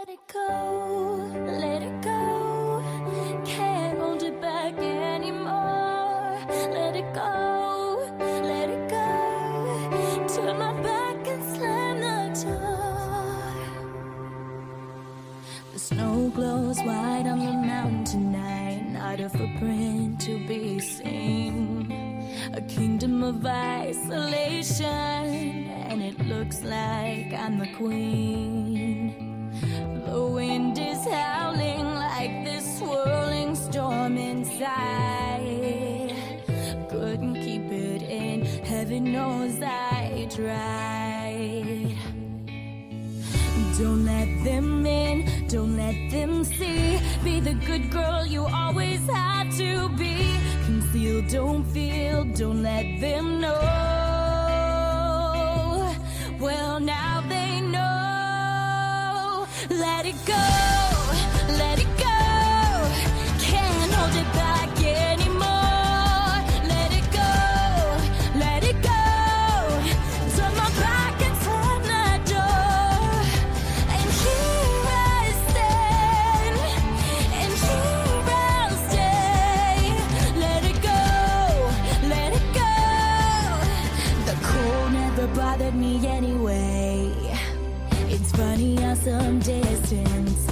Let it go, let it go. Can't hold it back anymore. Let it go, let it go. Turn my back and slam the door. The snow glows white on the mountain tonight. Not a footprint to be seen. A kingdom of isolation, and it looks like I'm the queen. Inside. Couldn't keep it in, heaven knows I tried. Don't let them in, don't let them see. Be the good girl you always had to be. Conceal, don't feel, don't let them know. Well, now they know. Let it go, bothered me anyway. It's funny how some distance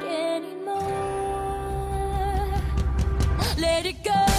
anymore. Let it go.